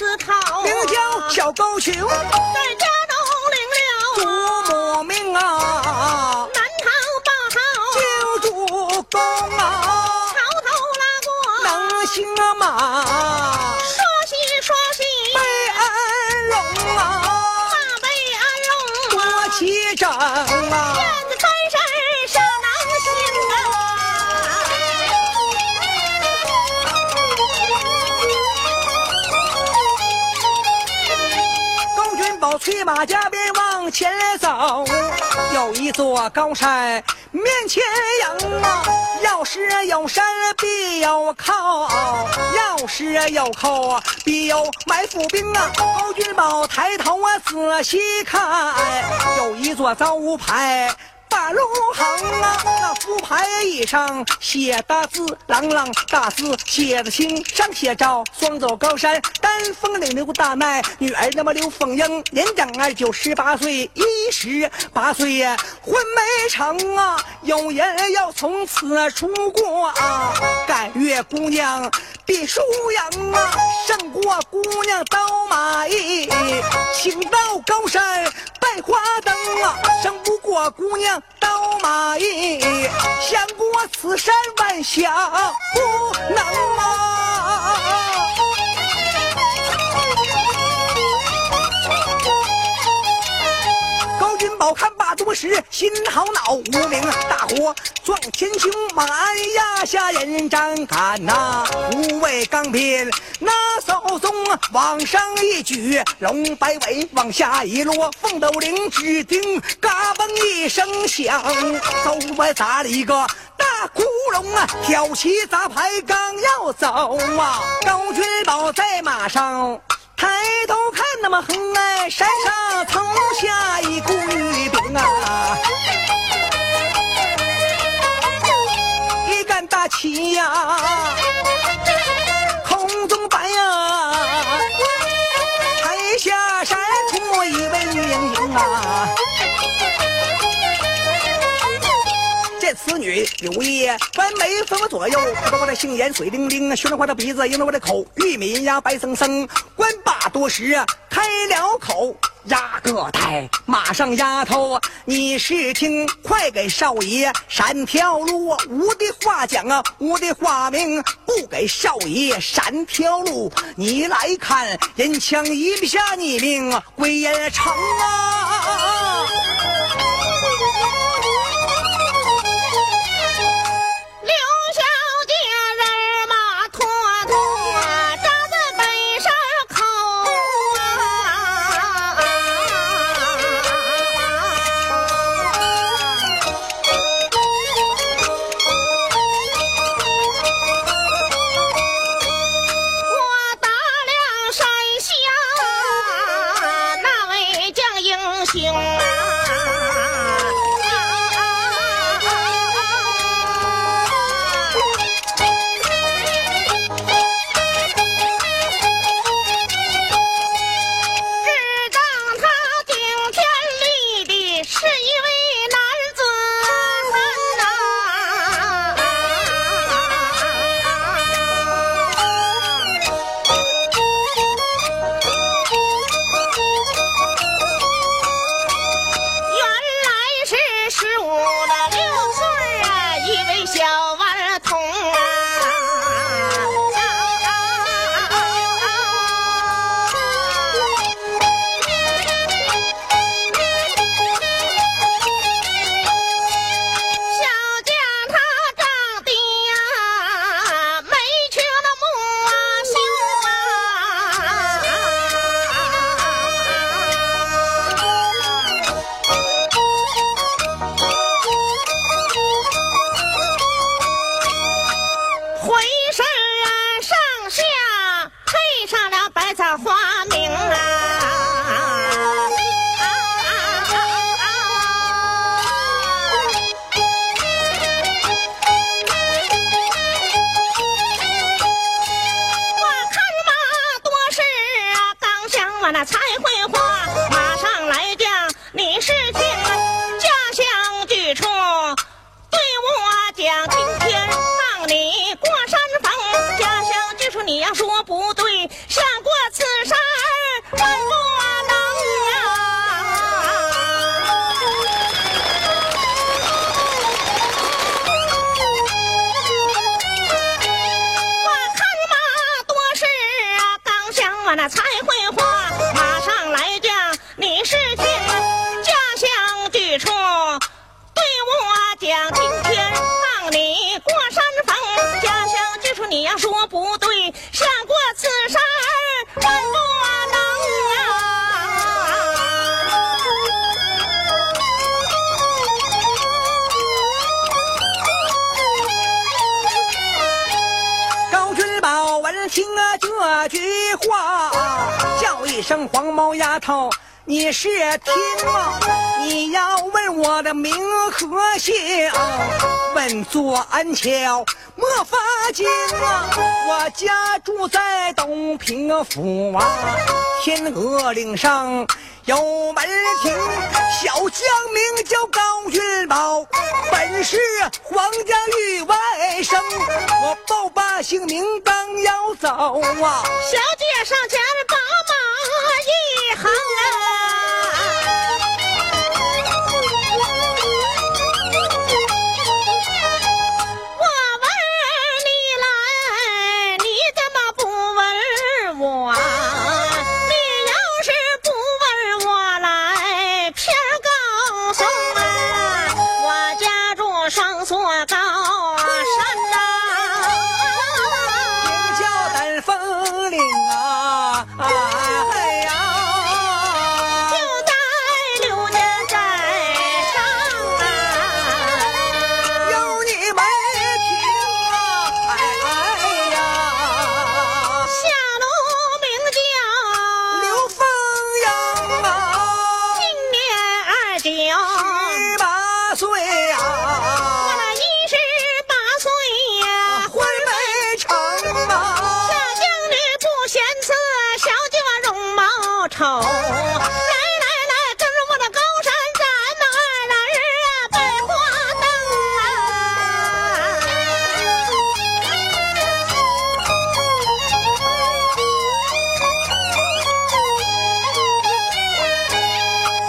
思考，名叫小高俅，在家中领了祖母命啊，南唐报号，救主公啊，朝头拉过，能行吗？说喜说喜，被恩荣啊，马被安荣多啊，齐整啊。大家别往前走，有一座高山面前迎啊。要是有山必有靠，要是有靠必有埋伏兵啊。高君宝抬头啊仔细看，有一座招牌。大路行啊，那福牌椅上写大字，朗朗大字写的清，上写着双走高山，丹峰岭刘大麦，女儿那么刘凤英，年长二九十八岁，一十八岁呀，婚没成啊，有人要从此出国啊，赶月姑娘比输赢啊，胜过姑娘刀马义，请到高山拜花灯啊，胜不过姑娘刀马义，想过此山万想不能啊。高君宝看罢多时，心好恼，无名大火撞前胸，马鞍压下人张杆呐、无畏钢鞭拿手中往上一举，龙摆尾往下一落，凤斗翎只听嘎嘣一声响，走外砸了一个大窟窿啊！挑旗砸牌刚要走啊，高君宝在马上。抬头看那么横哎，山上投下一股玉饼啊，一杆大旗呀、啊。这此女柳叶弯眉分我左右，看我的杏眼水灵灵，熏了我的鼻子迎着我的口，玉米呀白生生。官把多时开了口，压个胎，马上丫头，你是听，快给少爷闪条路。我的话讲啊，我的话明，不给少爷闪条路。你来看，人枪一下你命，归也成啊。将英说不对，想过此事万不能啊！我看嘛多事啊，刚想我那才会话，马上来将你是听家乡举出对我讲，今天让你过山峰，家乡举出你要说不对。听啊这句话，叫一声黄毛丫头。你是听啊？你要问我的名和姓，问作安桥莫发惊啊！我家住在东平府啊，天鹅岭上有门庭，小将名叫高云宝，本是皇家御外甥，我报罢姓名刚要走啊，小姐上前帮忙一来来来，跟着我的高山，咱们二人啊，拜花灯啊！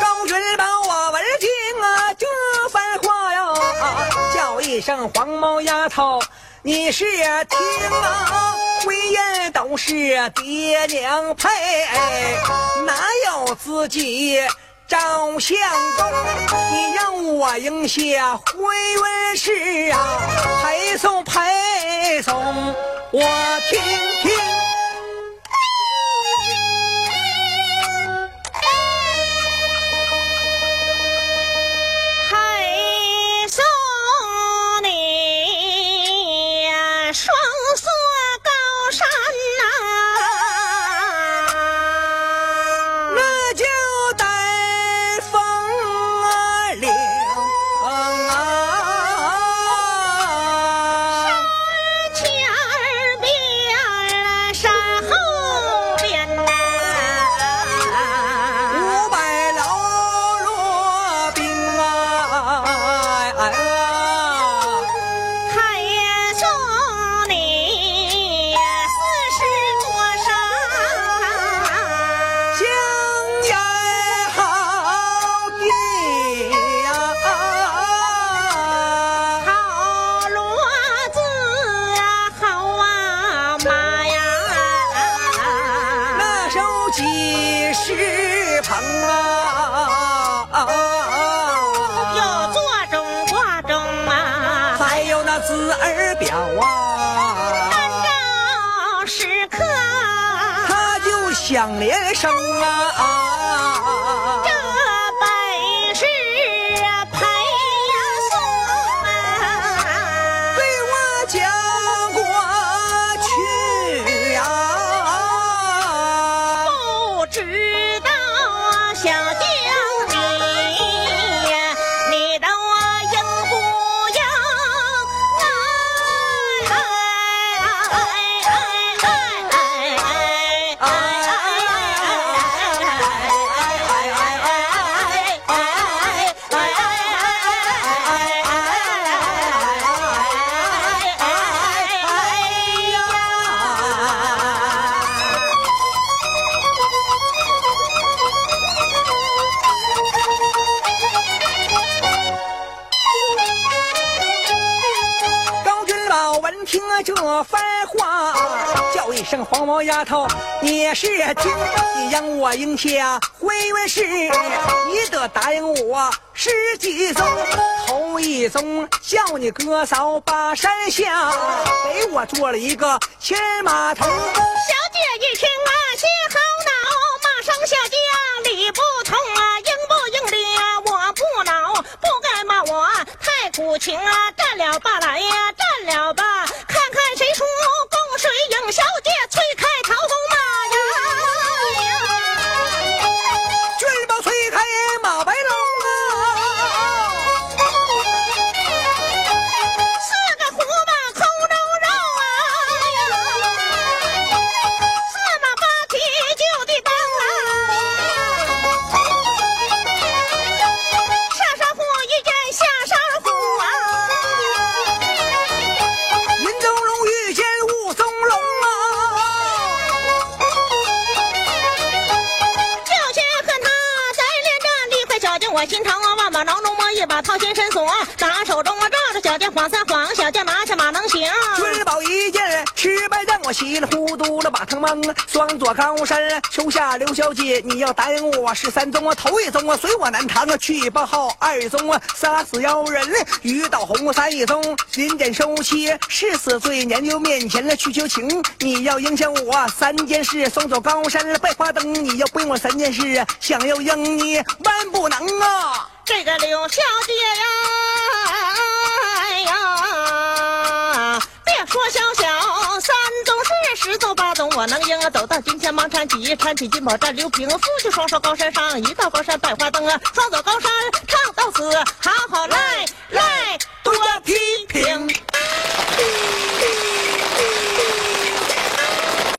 高云宝，我闻听啊这番话哟，叫一声黄毛丫头。你是听啊？婚姻都是爹娘配，哪有自己照相公？你让我应下婚约事啊，陪送陪送，我听听。儿表啊。三时刻他就想连声啊。这本是陪送啊。我讲过去啊。不知一声黄毛丫头，你是听，你让我应下回元氏，你得答应我十几宗，头一宗叫你哥嫂把山下，给我做了一个牵马头。小姐一听啊，心好恼，马上下家理不通啊，应不应理啊？我不恼，不该骂我太苦情啊，占了吧来呀，照着小将晃三晃，小将拿下马能行。君宝一见吃败仗，我稀里糊涂了把他蒙。双左高山秋下刘小姐，你要答应我是三宗啊，头一宗啊随我南唐啊去报号，二宗啊杀死妖人于道红，三一宗临检收妻是死罪，年就面前了去求情。你要影响我三件事，双走高山拜花灯，你要不用我三件事，想要应你万不能啊！这个刘小姐呀，小小三洞是十走八宗，我能赢啊，走到今天忙搀起，搀起金宝占六平，夫妻双双高山上，一道高山百花灯啊，双走高山唱到死，好好来来，多批评。